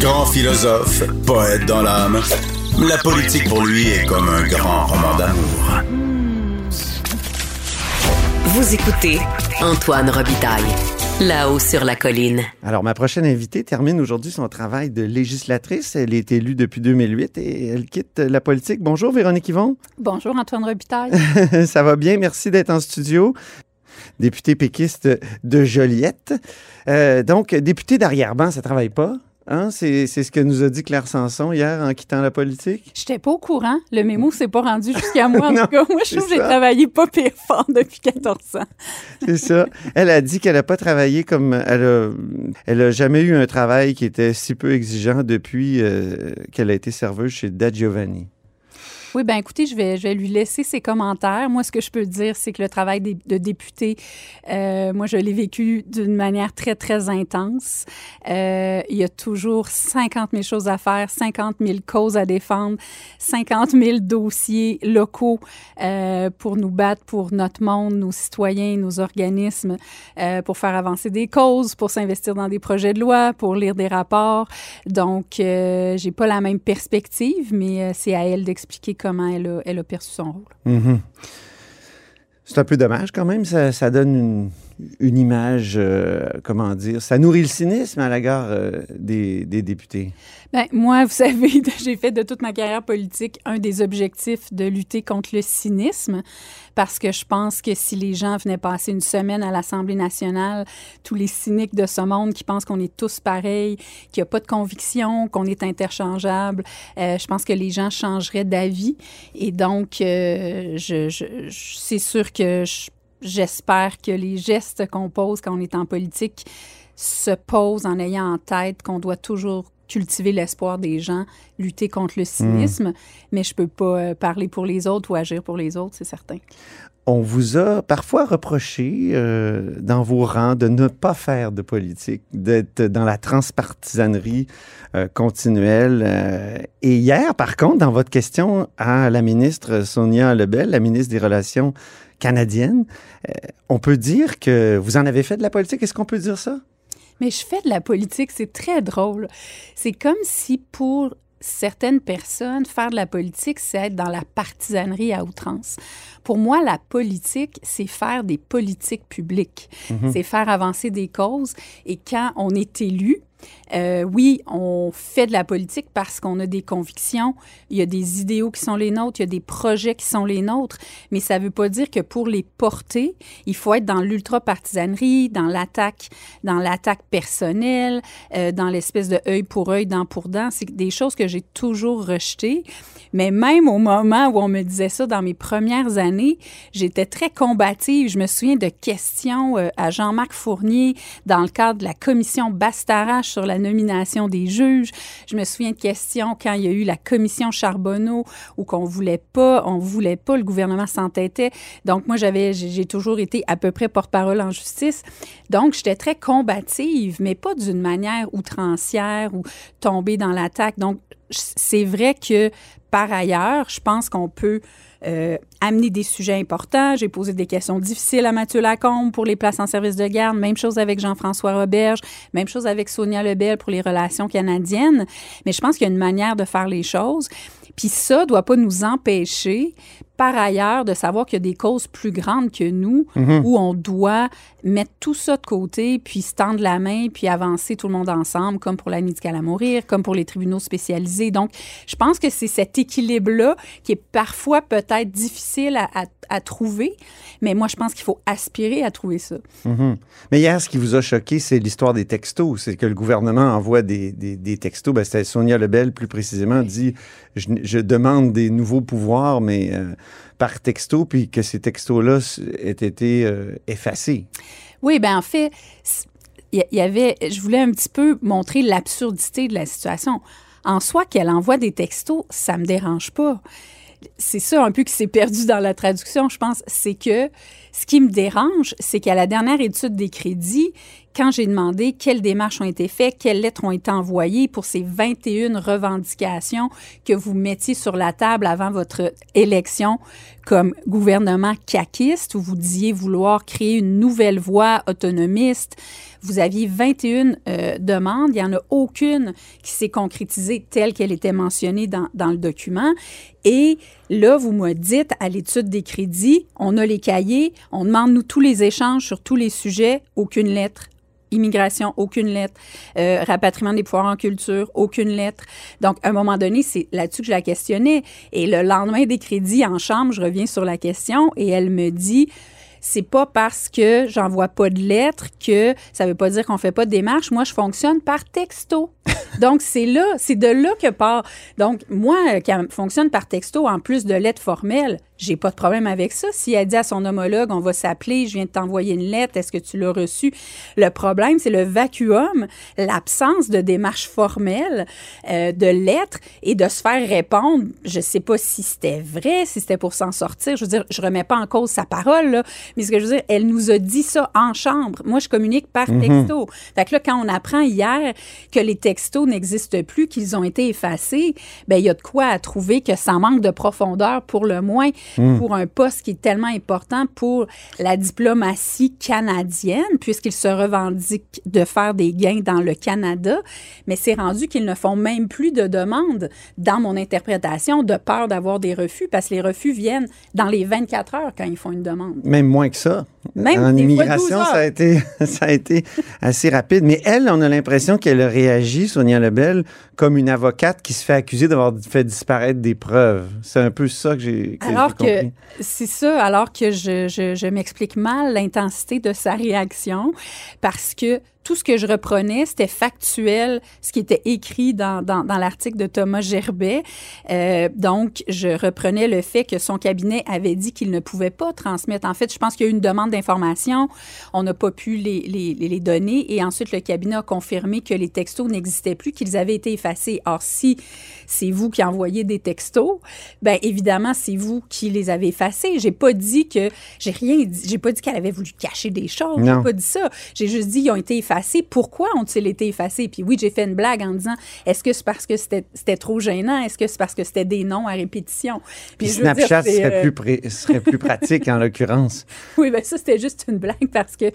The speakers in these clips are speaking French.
Grand philosophe, poète dans l'âme, la politique pour lui est comme un grand roman d'amour. Vous écoutez Antoine Robitaille, là-haut sur la colline. Alors, ma prochaine invitée termine aujourd'hui son travail de législatrice. Elle est élue depuis 2008 et elle quitte la politique. Bonjour, Véronique Yvon. Bonjour, Antoine Robitaille. Ça va bien, merci d'être en studio. Député péquiste de Joliette. Euh, donc, député d'arrière-ban, ça travaille pas? Hein? C'est, ce que nous a dit Claire Sanson hier en quittant la politique? J'étais pas au courant. Le mémo s'est pas rendu jusqu'à moi. En tout cas, moi, je trouve que j'ai travaillé pas pire fort depuis 14 ans. c'est ça. Elle a dit qu'elle n'a pas travaillé comme... Elle a, elle a jamais eu un travail qui était si peu exigeant depuis euh, qu'elle a été serveuse chez Da Giovanni. Oui, bien écoutez, je vais, lui laisser ses commentaires. Moi, ce que je peux dire, c'est que le travail de, député, euh, moi, je l'ai vécu d'une manière très, très intense. Euh, il y a toujours 50 000 choses à faire, 50 000 causes à défendre, 50 000 dossiers locaux euh, pour nous battre pour notre monde, nos citoyens, nos organismes, pour faire avancer des causes, pour s'investir dans des projets de loi, pour lire des rapports. Donc, j'ai pas la même perspective, mais c'est à elle d'expliquer elle a, elle perçu son rôle. Mm-hmm. C'est un peu dommage quand même, ça donne une, une image, euh, comment dire, ça nourrit le cynisme à l'égard euh, des, des, députés. Bien, moi, vous savez, j'ai fait de toute ma carrière politique un des objectifs de lutter contre le cynisme, parce que je pense que si les gens venaient passer une semaine à l'Assemblée nationale, tous les cyniques de ce monde qui pensent qu'on est tous pareils, qu'il n'y a pas de conviction, qu'on est interchangeable, euh, je pense que les gens changeraient d'avis. Et donc, euh, je, je, je c'est sûr que je j'espère que les gestes qu'on pose quand on est en politique se posent en ayant en tête qu'on doit toujours cultiver l'espoir des gens, lutter contre le cynisme, mmh. mais je peux pas euh, parler pour les autres ou agir pour les autres, c'est certain. On vous a parfois reproché euh, dans vos rangs de ne pas faire de politique, d'être dans la transpartisanerie euh, continuelle. Euh, et hier, par contre, dans votre question à la ministre Sonia Lebel, la ministre des Relations canadiennes, euh, on peut dire que vous en avez fait de la politique. Est-ce qu'on peut dire ça? Mais je fais de la politique, c'est très drôle. C'est comme si pour certaines personnes, faire de la politique, c'est être dans la partisanerie à outrance. Pour moi, la politique, c'est faire des politiques publiques. Mm-hmm. C'est faire avancer des causes. Et quand on est élu, euh, oui, on fait de la politique parce qu'on a des convictions, il y a des idéaux qui sont les nôtres, il y a des projets qui sont les nôtres, mais ça ne veut pas dire que pour les porter, il faut être dans l'ultra-partisanerie, dans l'attaque, dans l'attaque personnelle, euh, dans l'espèce de œil pour œil, dent pour dent. C'est des choses que j'ai toujours rejetées. Mais même au moment où on me disait ça dans mes premières années, j'étais très combative. Je me souviens de questions euh, à Jean-Marc Fournier dans le cadre de la commission Bastarache sur la nomination des juges. Je me souviens de questions quand il y a eu la commission Charbonneau où qu'on voulait pas, on voulait pas, le gouvernement s'entêtait. Donc moi j'avais, j'ai toujours été à peu près porte-parole en justice. Donc j'étais très combative, mais pas d'une manière outrancière ou tomber dans l'attaque. Donc c'est vrai que par ailleurs, je pense qu'on peut euh, amener des sujets importants. J'ai posé des questions difficiles à Mathieu Lacombe pour les places en service de garde. Même chose avec Jean-François Roberge. Même chose avec Sonia Lebel pour les relations canadiennes. Mais je pense qu'il y a une manière de faire les choses. Puis ça doit pas nous empêcher, par ailleurs, de savoir qu'il y a des causes plus grandes que nous, mm-hmm. où on doit mettre tout ça de côté, puis se tendre la main, puis avancer tout le monde ensemble, comme pour l'aide médicale à mourir, comme pour les tribunaux spécialisés. Donc, je pense que c'est cet équilibre-là qui est parfois peut-être difficile à, à, à, trouver, mais moi, je pense qu'il faut aspirer à trouver ça. Mm-hmm. Mais hier, ce qui vous a choqué, c'est l'histoire des textos. C'est que le gouvernement envoie des, des, des textos. Ben, C'était Sonia Lebel, plus précisément, oui. dit je, je, demande des nouveaux pouvoirs, mais euh, par texto, puis que ces textos-là aient été euh, effacés. Oui, ben en fait, il y, y avait, je voulais un petit peu montrer l'absurdité de la situation. En soi, qu'elle envoie des textos, ça me dérange pas c'est ça un peu qui s'est perdu dans la traduction, je pense, c'est que ce qui me dérange, c'est qu'à la dernière étude des crédits, quand j'ai demandé quelles démarches ont été faites, quelles lettres ont été envoyées pour ces 21 revendications que vous mettiez sur la table avant votre élection comme gouvernement caquiste où vous disiez vouloir créer une nouvelle voie autonomiste. Vous aviez 21 euh, demandes. Il n'y en a aucune qui s'est concrétisée telle qu'elle était mentionnée dans, dans, le document. Et là, vous me dites à l'étude des crédits, on a les cahiers, on demande nous tous les échanges sur tous les sujets, aucune lettre immigration, aucune lettre. Euh, rapatriement des pouvoirs en culture, aucune lettre. Donc, à un moment donné, c'est là-dessus que je la questionnais. Et le lendemain des crédits en chambre, je reviens sur la question et elle me dit c'est pas parce que j'envoie pas de lettres que ça veut pas dire qu'on fait pas de démarche. Moi, je fonctionne par texto. Donc, c'est là, c'est de là que part. Donc, moi, qui fonctionne par texto en plus de lettres formelles, j'ai pas de problème avec ça. Si elle dit à son homologue, on va s'appeler, je viens de t'envoyer une lettre, est-ce que tu l'as reçue? Le problème, c'est le vacuum, l'absence de démarche formelle, euh, de lettres et de se faire répondre. Je sais pas si c'était vrai, si c'était pour s'en sortir. Je veux dire, je remets pas en cause sa parole, là, mais ce que je veux dire, elle nous a dit ça en chambre. Moi, je communique par mm-hmm. texto. Fait que là, quand on apprend hier que les textos n'existent plus, qu'ils ont été effacés, ben il y a de quoi à trouver que ça manque de profondeur pour le moins. Hmm. pour un poste qui est tellement important pour la diplomatie canadienne, puisqu'ils se revendiquent de faire des gains dans le Canada, mais c'est rendu qu'ils ne font même plus de demandes, dans mon interprétation, de peur d'avoir des refus, parce que les refus viennent dans les 24 heures quand ils font une demande. Même moins que ça. Même en immigration, ça a, été, ça a été assez rapide. Mais elle, on a l'impression qu'elle a réagi, Sonia Lebel, comme une avocate qui se fait accuser d'avoir fait disparaître des preuves. C'est un peu ça que j'ai Alors que c'est ça, alors que je, je, je m'explique mal l'intensité de sa réaction parce que tout ce que je reprenais, c'était factuel, ce qui était écrit dans, dans, dans l'article de Thomas Gerbet. Euh, donc, je reprenais le fait que son cabinet avait dit qu'il ne pouvait pas transmettre. En fait, je pense qu'il y a eu une demande d'information. On n'a pas pu les, les, les, donner. Et ensuite, le cabinet a confirmé que les textos n'existaient plus, qu'ils avaient été effacés. Or, si c'est vous qui envoyez des textos, ben évidemment, c'est vous qui les avez effacés. J'ai pas dit que... J'ai rien dit. J'ai pas dit qu'elle avait voulu cacher des choses. J'ai pas dit ça. J'ai juste dit qu'ils ont été effacés pourquoi ont-ils été effacés? Puis oui, j'ai fait une blague en disant, est-ce que c'est parce que c'était trop gênant? Est-ce que c'est parce que c'était des noms à répétition? Puis, Snapchat serait, euh, plus serait plus pratique en l'occurrence. Oui, bien ça, c'était juste une blague parce que,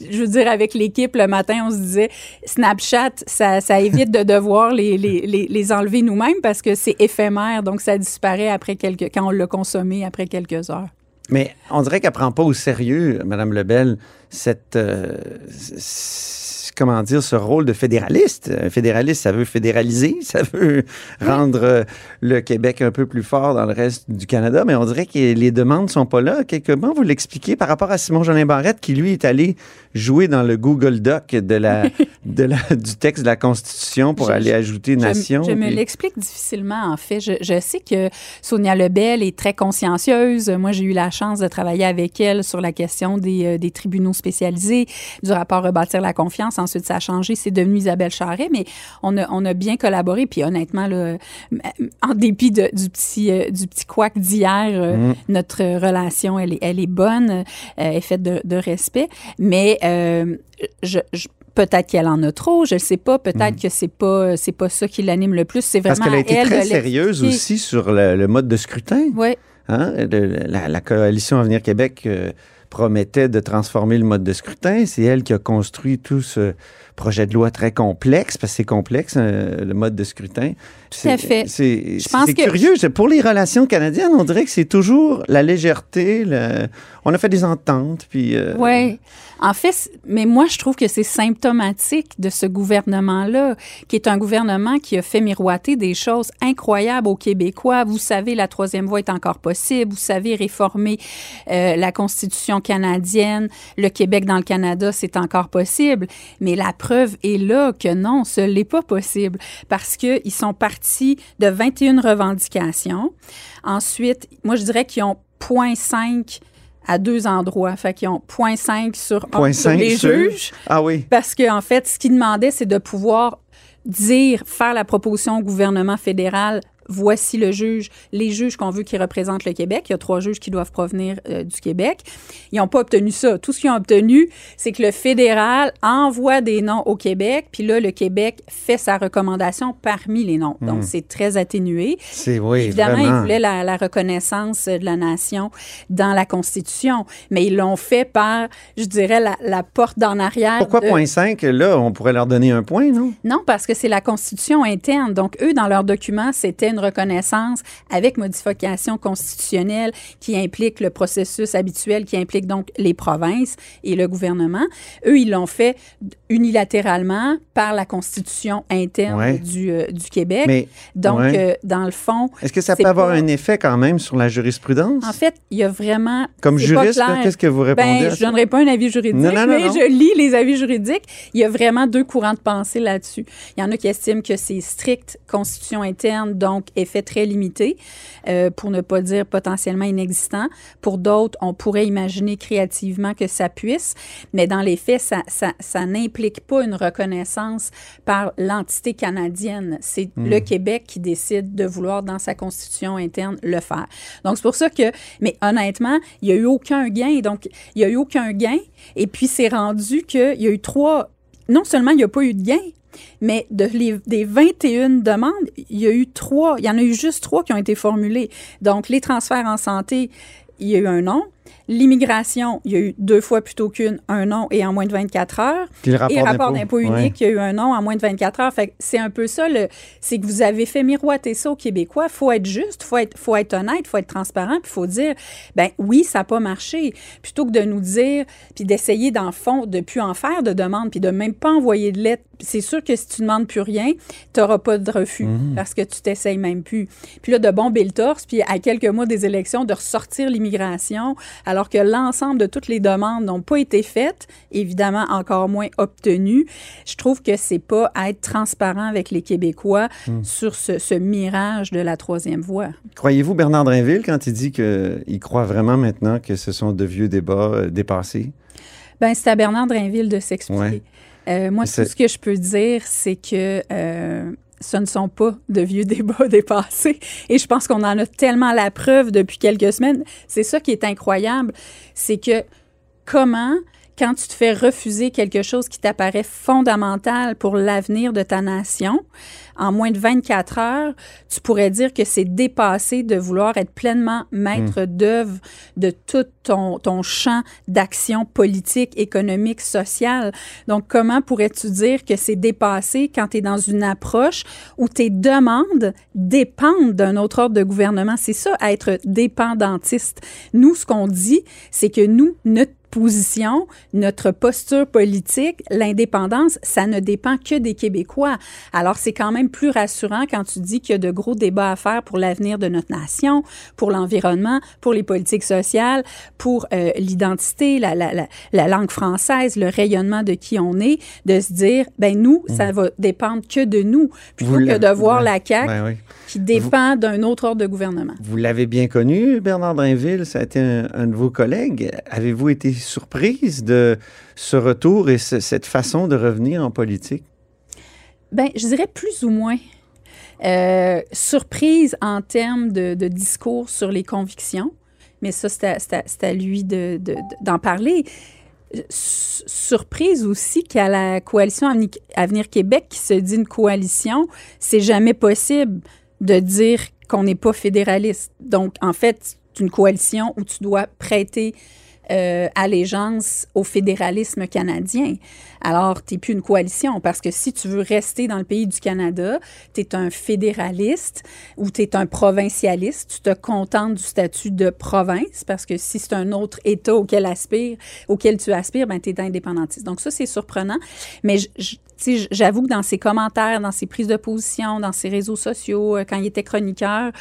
je veux dire, avec l'équipe, le matin, on se disait, Snapchat, ça, ça évite de devoir les, les, les, les enlever nous-mêmes parce que c'est éphémère, donc ça disparaît après quelques, quand on l'a consommé après quelques heures. Mais on dirait qu'elle prend pas au sérieux, Madame Lebel, cette, euh, comment dire, ce rôle de fédéraliste. Un fédéraliste, ça veut fédéraliser, ça veut rendre euh, le Québec un peu plus fort dans le reste du Canada, mais on dirait que les demandes sont pas là. Comment vous l'expliquez par rapport à Simon Jolin Barrette qui, lui, est allé jouer dans le Google Doc de la, de la, du texte de la Constitution pour aller ajouter nation? Je, me l'explique difficilement, en fait. Je, je, sais que Sonia Lebel est très consciencieuse. Moi, j'ai eu la chance de travailler avec elle sur la question des, euh, des tribunaux spécialisés, du rapport Rebâtir la confiance ensuite ça a changé, c'est devenu Isabelle Charret, mais on a, on a bien collaboré. Puis honnêtement, là, en dépit de, du petit euh, du petit couac d'hier, euh, mm. notre relation, elle est, elle est bonne, euh, elle est faite de, de respect. Mais je, je Peut-être qu'elle en a trop, je ne sais pas. Peut-être mm. que c'est pas c'est pas ça qui l'anime le plus. C'est vraiment Parce qu'elle a été très sérieuse aussi sur le, mode de scrutin. Oui. Hein? La, la, coalition Avenir Québec promettait de transformer le mode de scrutin. C'est elle qui a construit tout ce projet de loi très complexe, parce que c'est complexe, euh, le mode de scrutin. Tout à fait. C'est curieux. Pour les relations canadiennes, on dirait que c'est toujours la légèreté. On a fait des ententes, puis... Euh, oui. En fait, mais moi, je trouve que c'est symptomatique de ce gouvernement-là, qui est un gouvernement qui a fait miroiter des choses incroyables aux Québécois. Vous savez, la troisième voie est encore possible. Vous savez, réformer euh, la Constitution canadienne, le Québec dans le Canada, c'est encore possible. Mais la preuve est là que non, ce n'est pas possible parce qu'ils sont partis de 21 revendications. Ensuite, moi, je dirais qu'ils ont 0.5 à deux endroits. Fait qu'ils ont 0.5 sur, sur les juges. Ah oui. Parce qu'en en fait, ce qu'ils demandaient, c'est de pouvoir dire, faire la proposition au gouvernement fédéral voici le juge, les juges qu'on veut qui représentent le Québec. Il y a trois juges qui doivent provenir euh, du Québec. Ils n'ont pas obtenu ça. Tout ce qu'ils ont obtenu, c'est que le fédéral envoie des noms au Québec, puis là, le Québec fait sa recommandation parmi les noms. Donc, c'est très atténué. C'est, oui, Évidemment, vraiment. ils voulaient la, la reconnaissance de la nation dans la Constitution, mais ils l'ont fait par, je dirais, la, la porte d'en arrière. Pourquoi de- point 5? Là, on pourrait leur donner un point, non? non, parce que c'est la constitution interne. Donc, eux, dans leur document, c'était une reconnaissance avec modification constitutionnelle qui implique le processus habituel, qui implique donc les provinces et le gouvernement. Eux, ils l'ont fait unilatéralement par la constitution interne Ouais. du, euh, du Québec. Mais donc, ouais. euh, dans le fond, est-ce que ça peut avoir pas- un effet quand même sur la jurisprudence? en fait, il y a vraiment... Comme juriste, qu'est-ce que vous répondez Ben, à je ça? donnerai pas un avis juridique, Non, non, non, mais non. je lis les avis juridiques. Il y a vraiment deux courants de pensée là-dessus. Il y en a qui estiment que c'est strict constitution interne, donc effet très limité, euh, pour ne pas dire potentiellement inexistant. Pour d'autres, on pourrait imaginer créativement que ça puisse, mais dans les faits, ça, ça, ça n'implique pas une reconnaissance par l'entité canadienne. C'est Hmm. le Québec qui décide de vouloir, dans sa constitution interne, le faire. Donc, c'est pour ça que, mais honnêtement, il n'y a eu aucun gain. Donc, il n'y a eu aucun gain. Et puis, c'est rendu qu'il y a eu trois. Non seulement il n'y a pas eu de gain, mais de des 21 demandes, il y. Il y en a eu juste trois qui ont été formulées. Donc, les transferts en santé, il y a eu un non. L'immigration, il y a eu deux fois plutôt qu'une, un non et en moins de 24 heures. Puis le rapport et rapport d'impôt. Ouais. unique, il y a eu un non en moins de 24 heures. Fait c'est un peu ça, c'est que vous avez fait miroiter ça aux Québécois. faut être juste, faut être, faut être honnête, faut être transparent, puis faut dire, ben oui, ça n'a pas marché. Plutôt que de nous dire, puis d'essayer d'en fond, de plus en faire de demandes, puis de même pas envoyer de lettres. C'est sûr que si tu demandes plus rien, tu n'auras pas de refus Mhm. parce que tu t'essayes même plus. Puis là, de bomber le torse, puis à quelques mois des élections, de ressortir l'immigration, alors que l'ensemble de toutes les demandes n'ont pas été faites, évidemment encore moins obtenues. Je trouve que c'est pas être transparent avec les Québécois Hmm. sur ce, ce mirage de la troisième voie. Croyez-vous Bernard Drinville quand il dit qu'il croit vraiment maintenant que ce sont de vieux débats euh, dépassés? Ben, c'est à Bernard Drainville de s'expliquer. Ouais. Euh, moi, tout ce que je peux dire, c'est que euh, ce ne sont pas de vieux débats dépassés. Et je pense qu'on en a tellement la preuve depuis quelques semaines. C'est ça qui est incroyable. C'est que comment, quand tu te fais refuser quelque chose qui t'apparaît fondamental pour l'avenir de ta nation, en moins de 24 heures, tu pourrais dire que c'est dépassé de vouloir être pleinement maître d'œuvre de tout ton, ton champ d'action politique, économique, sociale. Donc, comment pourrais-tu dire que c'est dépassé quand tu es dans une approche où tes demandes dépendent d'un autre ordre de gouvernement? C'est ça, être dépendantiste. Nous, ce qu'on dit, c'est que nous, notre position, notre posture politique, l'indépendance, ça ne dépend que des Québécois. Alors, c'est quand même plus rassurant quand tu dis qu'il y a de gros débats à faire pour l'avenir de notre nation, pour l'environnement, pour les politiques sociales, pour euh, l'identité, la, la, la, la langue française, le rayonnement de qui on est, de se dire, ben nous, ça va dépendre que de nous, plutôt Vous que de voir la CAQ Ben oui. Qui dépend d'un autre ordre de gouvernement. Vous l'avez bien connu, Bernard Drinville, ça a été un, un de vos collègues. Avez-vous été surprise de ce retour et ce- cette façon de revenir en politique? Ben, je dirais plus ou moins. Euh, surprise en termes de, de discours sur les convictions, mais ça, c'est à, lui de- de- de- d'en parler. Su- Surprise aussi qu'à la coalition Aveni- Avenir Québec, qui se dit une coalition, c'est jamais possible de dire qu'on n'est pas fédéraliste. Donc, en fait, c'est une coalition où tu dois prêter euh, allégeance au fédéralisme canadien. Alors, tu n'es plus une coalition parce que si tu veux rester dans le pays du Canada, tu es un fédéraliste ou tu es un provincialiste, tu te contentes du statut de province parce que si c'est un autre État auquel, aspire, auquel tu aspires, ben, tu es indépendantiste. Donc, ça, c'est surprenant. Mais j'avoue que dans ses commentaires, dans ses prises de position, dans ses réseaux sociaux, euh, quand il était chroniqueur,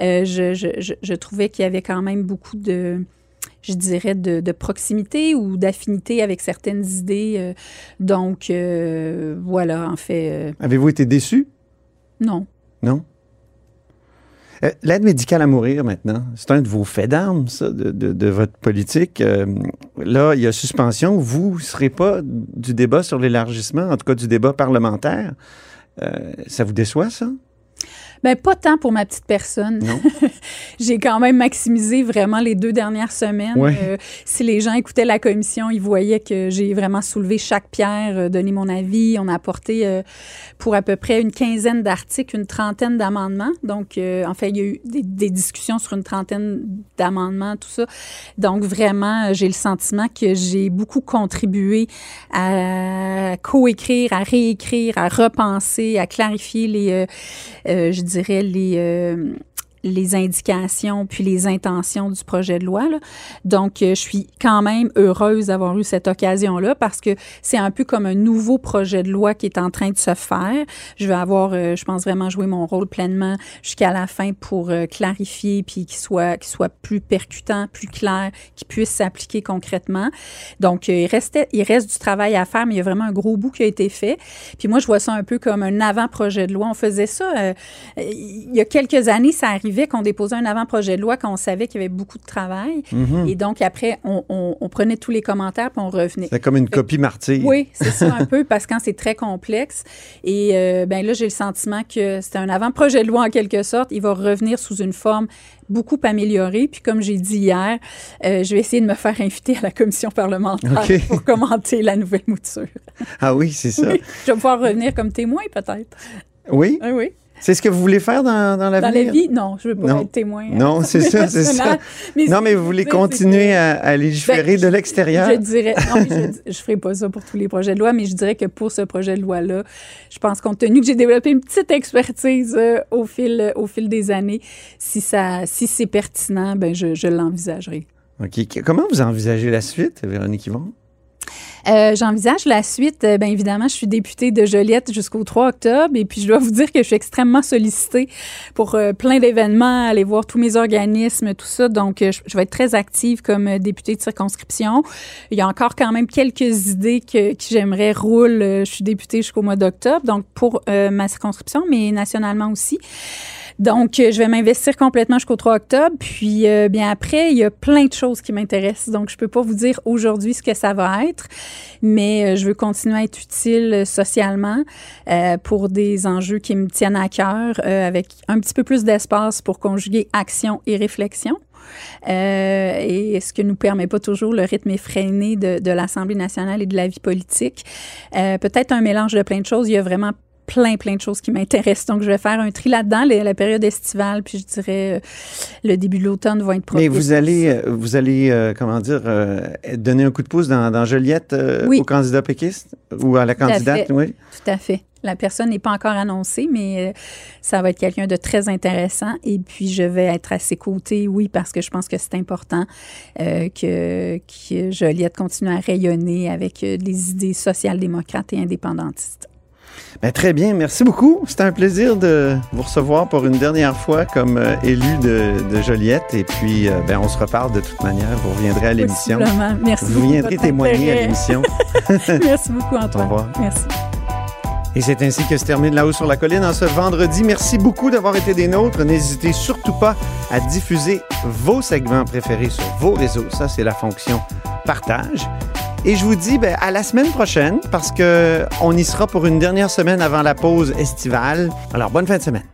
euh, je trouvais qu'il y avait quand même beaucoup de je dirais, de, de proximité ou d'affinité avec certaines idées. euh, donc, euh, voilà, en fait, euh, Avez-vous été déçu? non. Non? Euh, L'aide médicale à mourir maintenant, c'est un de vos faits d'armes, ça, de, de- de votre politique. Euh, là, il y a suspension. Vous ne serez pas du débat sur l'élargissement, en tout cas du débat parlementaire. Euh, ça vous déçoit, ça? Ben, pas tant pour ma petite personne. J'ai quand même maximisé vraiment les deux dernières semaines. Ouais. Euh, si les gens écoutaient la commission, ils voyaient que j'ai vraiment soulevé chaque pierre, euh, donné mon avis. On a apporté euh, pour à peu près une quinzaine d'articles, une trentaine d'amendements. Donc, en fait, il y a eu des, des discussions sur une trentaine d'amendements, tout ça. Donc, vraiment, j'ai le sentiment que j'ai beaucoup contribué à coécrire, à réécrire, à repenser, à clarifier les, je dirais, les, euh, les indications puis les intentions du projet de loi. Donc, euh, je suis quand même heureuse d'avoir eu cette occasion-là parce que c'est un peu comme un nouveau projet de loi qui est en train de se faire. Je vais avoir, euh, je pense vraiment jouer mon rôle pleinement jusqu'à la fin pour euh, clarifier puis qu'il soit, qu'il soit plus percutant, plus clair, qu'il puisse s'appliquer concrètement. Donc, il, restait, il reste du travail à faire, mais il y a vraiment un gros bout qui a été fait. Puis moi, je vois ça un peu comme un avant-projet de loi. On faisait ça il y a quelques années, ça arrivait qu'on déposait un avant-projet de loi quand on savait qu'il y avait beaucoup de travail. Mhm. Et donc, après, on, on- on prenait tous les commentaires puis on revenait. C'est comme une copie martyre. Oui, c'est ça un peu, parce que quand c'est très complexe. Et euh, ben là, j'ai le sentiment que c'est un avant-projet de loi en quelque sorte. Il va revenir sous une forme beaucoup améliorée. Puis comme j'ai dit hier, euh, je vais essayer de me faire inviter à la commission parlementaire pour commenter la nouvelle mouture. Ah oui, c'est ça. Oui, je vais pouvoir revenir comme témoin peut-être. Oui? Ah oui. C'est ce que vous voulez faire dans, dans Dans l'avenir? la vie, non, je veux pas Non. être témoin. Non, c'est ça, c'est ça. Non, mais vous voulez continuer à, à légiférer Ben, de l'extérieur? Je dirais, non, je, je ferai pas ça pour tous les projets de loi, mais je dirais que pour ce projet de loi-là, je pense compte tenu que j'ai développé une petite expertise euh, au fil, au fil des années, si ça, si c'est pertinent, ben je, je l'envisagerai. OK. Comment vous envisagez la suite, Véronique Yvon? Euh, J'envisage la suite. Euh, Bien évidemment, je suis députée de Joliette jusqu'au 3 octobre et puis je dois vous dire que je suis extrêmement sollicitée pour euh, plein d'événements, aller voir tous mes organismes, tout ça. Donc, je, vais être très active comme députée de circonscription. Il y a encore quand même quelques idées que, j'aimerais rouler. Euh, Je suis députée jusqu'au mois d'octobre, donc pour ma circonscription, mais nationalement aussi. Donc, euh, je vais m'investir complètement jusqu'au 3 octobre. Puis, euh, bien après, il y a plein de choses qui m'intéressent. Donc, je peux pas vous dire aujourd'hui ce que ça va être, mais euh, je veux continuer à être utile euh, socialement euh, pour des enjeux qui me tiennent à cœur, euh, avec un petit peu plus d'espace pour conjuguer action et réflexion. Euh, et ce que nous permet pas toujours le rythme effréné de, de l'Assemblée nationale et de la vie politique. Euh, Peut-être un mélange de plein de choses. Il y a vraiment plein, plein de choses qui m'intéressent. Donc, je vais faire un tri là-dedans, la, période estivale, puis je dirais euh, le début de l'automne va être propice. Mais vous allez, euh, vous allez euh, comment dire, euh, donner un coup de pouce dans, dans Joliette euh, Oui. au candidat péquiste ou à la à candidate, fait. oui? Tout à fait. La personne n'est pas encore annoncée, mais ça va être quelqu'un de très intéressant. Et puis, je vais être à ses côtés, oui, parce que je pense que c'est important euh, que, que Joliette continue à rayonner avec des idées social-démocrates et indépendantistes. Ben, très bien, merci beaucoup. C'était un plaisir de vous recevoir pour une dernière fois comme euh, élu de, de Joliette. Et puis, euh, ben, on se reparle de toute manière. Vous reviendrez à l'émission. Merci Vous viendrez témoigner à l'émission. Merci beaucoup, Antoine. Au revoir. Merci. Et c'est ainsi que se termine La Haut sur la Colline en ce vendredi. Merci beaucoup d'avoir été des nôtres. N'hésitez surtout pas à diffuser vos segments préférés sur vos réseaux. Ça, c'est la fonction partage. Et je vous dis ben, à la semaine prochaine parce que on y sera pour une dernière semaine avant la pause estivale. Alors, bonne fin de semaine.